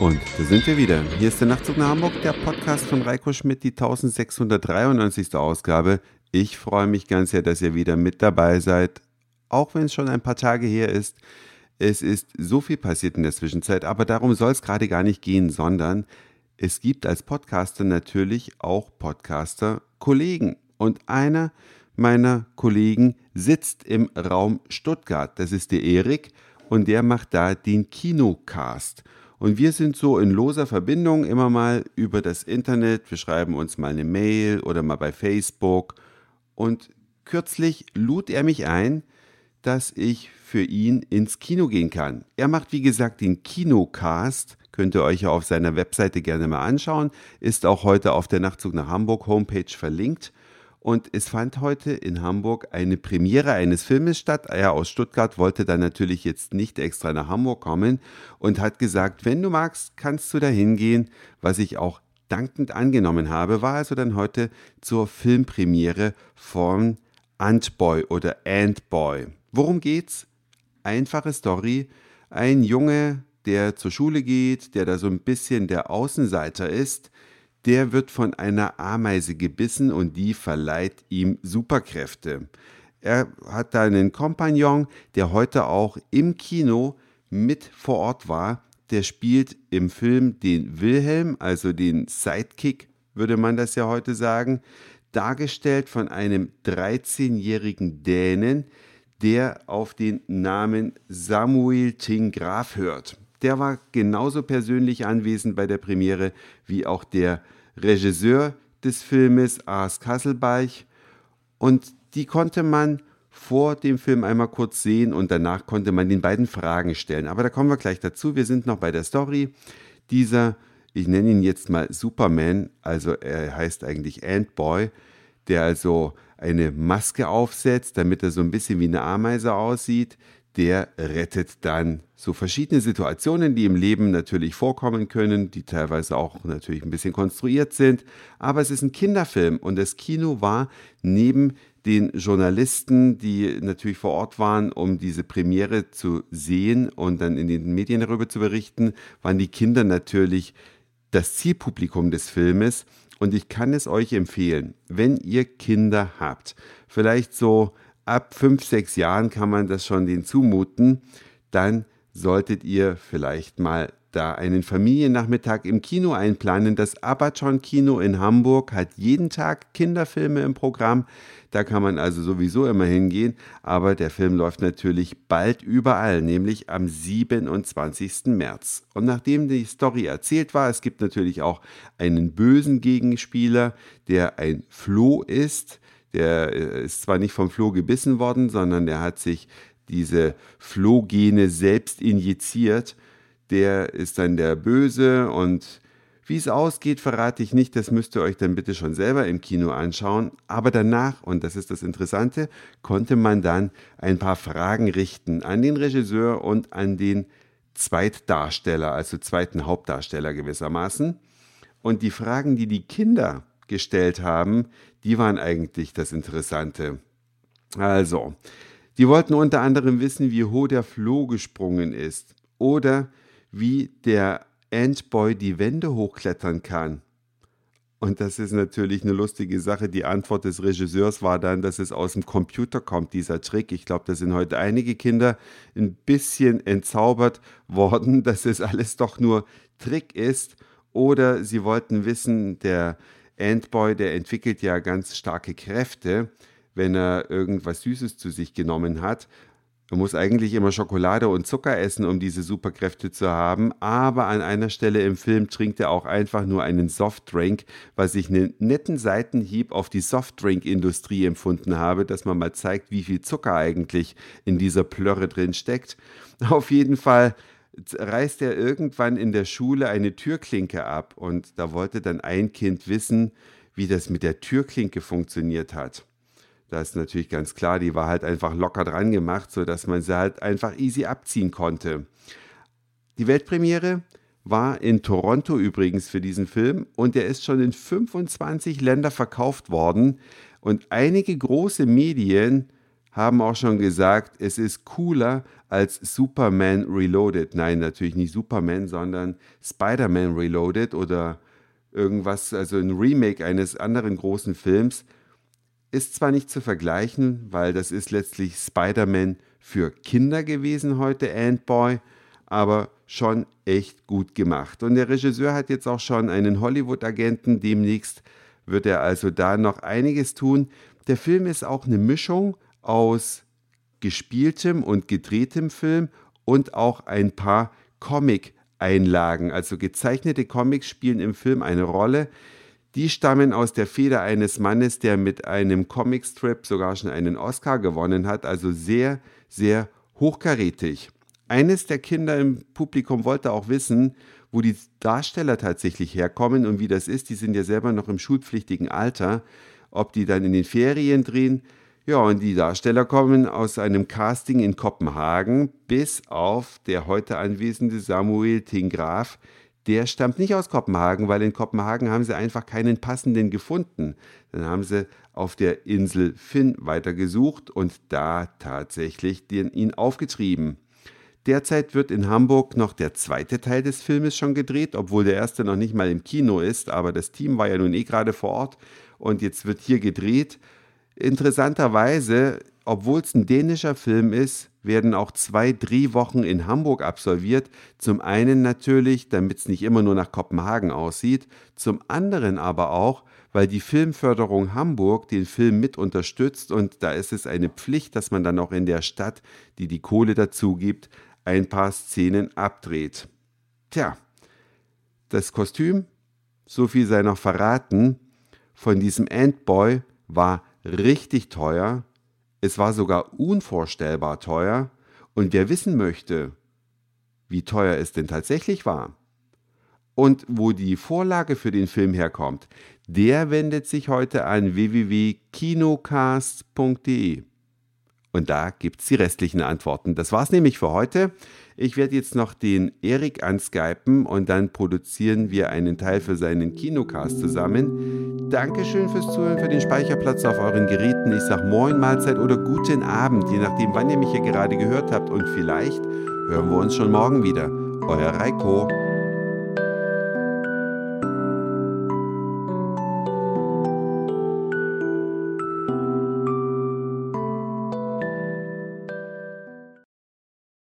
Und da sind wir wieder. Hier ist der Nachtzug nach Hamburg, der Podcast von Reiko Schmidt, die 1693. Ausgabe. Ich freue mich ganz sehr, dass ihr wieder mit dabei seid, auch wenn es schon ein paar Tage her ist. Es ist so viel passiert in der Zwischenzeit, aber darum soll es gerade gar nicht gehen, sondern es gibt als Podcaster natürlich auch Podcaster-Kollegen. Und einer meiner Kollegen sitzt im Raum Stuttgart. Das ist der Erik und der macht da den Kinocast. Und wir sind so in loser Verbindung immer mal über das Internet. Wir schreiben uns mal eine Mail oder mal bei Facebook. Und kürzlich lud er mich ein, dass ich für ihn ins Kino gehen kann. Er macht, wie gesagt, den Kinocast. Könnt ihr euch ja auf seiner Webseite gerne mal anschauen. Ist auch heute auf der Nachtzug nach Hamburg Homepage verlinkt. Und es fand heute in Hamburg eine Premiere eines Filmes statt. Er aus Stuttgart wollte dann natürlich jetzt nicht extra nach Hamburg kommen und hat gesagt, wenn du magst, kannst du da hingehen, was ich auch dankend angenommen habe, war also dann heute zur Filmpremiere von Antboy oder Antboy. Worum geht's? Einfache Story. Ein Junge, der zur Schule geht, der da so ein bisschen der Außenseiter ist, der wird von einer Ameise gebissen und die verleiht ihm Superkräfte. Er hat da einen Kompagnon, der heute auch im Kino mit vor Ort war. Der spielt im Film den Wilhelm, also den Sidekick, würde man das ja heute sagen, dargestellt von einem 13-jährigen Dänen, der auf den Namen Samuel Tingraf hört. Der war genauso persönlich anwesend bei der Premiere wie auch der Regisseur des Filmes, Ars Kasselbeich. Und die konnte man vor dem Film einmal kurz sehen und danach konnte man den beiden Fragen stellen. Aber da kommen wir gleich dazu. Wir sind noch bei der Story. Dieser, ich nenne ihn jetzt mal Superman, also er heißt eigentlich Ant-Boy, der also eine Maske aufsetzt, damit er so ein bisschen wie eine Ameise aussieht, der rettet dann so verschiedene Situationen, die im Leben natürlich vorkommen können, die teilweise auch natürlich ein bisschen konstruiert sind. Aber es ist ein Kinderfilm und das Kino war neben den Journalisten, die natürlich vor Ort waren, um diese Premiere zu sehen und dann in den Medien darüber zu berichten, waren die Kinder natürlich das Zielpublikum des Filmes. Und ich kann es euch empfehlen, wenn ihr Kinder habt, vielleicht so ab fünf, sechs Jahren kann man das schon denen zumuten, dann solltet ihr vielleicht mal da einen Familiennachmittag im Kino einplanen. Das Abaton Kino in Hamburg hat jeden Tag Kinderfilme im Programm. Da kann man also sowieso immer hingehen. Aber der Film läuft natürlich bald überall, nämlich am 27. März. Und nachdem die Story erzählt war, es gibt natürlich auch einen bösen Gegenspieler, der ein Floh ist. Der äh, ist zwar nicht vom Floh gebissen worden, sondern der hat sich diese Flohgene selbst injiziert. Der ist dann der Böse und wie es ausgeht, verrate ich nicht, das müsst ihr euch dann bitte schon selber im Kino anschauen. Aber danach, und das ist das Interessante, konnte man dann ein paar Fragen richten an den Regisseur und an den Zweitdarsteller, also zweiten Hauptdarsteller gewissermaßen. Und die Fragen, die die Kinder gestellt haben, die waren eigentlich das Interessante. Also, die wollten unter anderem wissen, wie hoch der Floh gesprungen ist oder wie der Antboy die Wände hochklettern kann. Und das ist natürlich eine lustige Sache. Die Antwort des Regisseurs war dann, dass es aus dem Computer kommt, dieser Trick. Ich glaube, da sind heute einige Kinder ein bisschen entzaubert worden, dass es alles doch nur Trick ist. Oder sie wollten wissen, der Antboy, der entwickelt ja ganz starke Kräfte, wenn er irgendwas Süßes zu sich genommen hat. Er muss eigentlich immer Schokolade und Zucker essen, um diese Superkräfte zu haben. Aber an einer Stelle im Film trinkt er auch einfach nur einen Softdrink, was ich einen netten Seitenhieb auf die Softdrink-Industrie empfunden habe, dass man mal zeigt, wie viel Zucker eigentlich in dieser Plörre drin steckt. Auf jeden Fall reißt er irgendwann in der Schule eine Türklinke ab und da wollte dann ein Kind wissen, wie das mit der Türklinke funktioniert hat. Da ist natürlich ganz klar, die war halt einfach locker dran gemacht, sodass man sie halt einfach easy abziehen konnte. Die Weltpremiere war in Toronto übrigens für diesen Film und der ist schon in 25 Länder verkauft worden und einige große Medien haben auch schon gesagt, es ist cooler als Superman Reloaded. Nein, natürlich nicht Superman, sondern Spider-Man Reloaded oder irgendwas, also ein Remake eines anderen großen Films. Ist zwar nicht zu vergleichen, weil das ist letztlich Spider-Man für Kinder gewesen heute, Ant-Boy, aber schon echt gut gemacht. Und der Regisseur hat jetzt auch schon einen Hollywood-Agenten, demnächst wird er also da noch einiges tun. Der Film ist auch eine Mischung aus gespieltem und gedrehtem Film und auch ein paar Comic-Einlagen. Also gezeichnete Comics spielen im Film eine Rolle. Die stammen aus der Feder eines Mannes, der mit einem Comicstrip sogar schon einen Oscar gewonnen hat. Also sehr, sehr hochkarätig. Eines der Kinder im Publikum wollte auch wissen, wo die Darsteller tatsächlich herkommen und wie das ist. Die sind ja selber noch im schulpflichtigen Alter. Ob die dann in den Ferien drehen. Ja, und die Darsteller kommen aus einem Casting in Kopenhagen, bis auf der heute anwesende Samuel Tingraf. Der stammt nicht aus Kopenhagen, weil in Kopenhagen haben sie einfach keinen passenden gefunden. Dann haben sie auf der Insel Finn weitergesucht und da tatsächlich den, ihn aufgetrieben. Derzeit wird in Hamburg noch der zweite Teil des Filmes schon gedreht, obwohl der erste noch nicht mal im Kino ist, aber das Team war ja nun eh gerade vor Ort und jetzt wird hier gedreht. Interessanterweise, obwohl es ein dänischer Film ist, werden auch zwei Drehwochen in Hamburg absolviert. Zum einen natürlich, damit es nicht immer nur nach Kopenhagen aussieht, zum anderen aber auch, weil die Filmförderung Hamburg den Film mit unterstützt und da ist es eine Pflicht, dass man dann auch in der Stadt, die die Kohle dazu gibt, ein paar Szenen abdreht. Tja, das Kostüm, so viel sei noch verraten, von diesem Antboy war richtig teuer. Es war sogar unvorstellbar teuer. Und wer wissen möchte, wie teuer es denn tatsächlich war und wo die Vorlage für den Film herkommt, der wendet sich heute an www.kinocast.de. Und da gibt es die restlichen Antworten. Das war's nämlich für heute. Ich werde jetzt noch den Erik anskypen und dann produzieren wir einen Teil für seinen Kinocast zusammen. Dankeschön fürs Zuhören, für den Speicherplatz auf euren Geräten. Ich sage Moin, Mahlzeit oder guten Abend, je nachdem, wann ihr mich hier gerade gehört habt. Und vielleicht hören wir uns schon morgen wieder. Euer Reiko.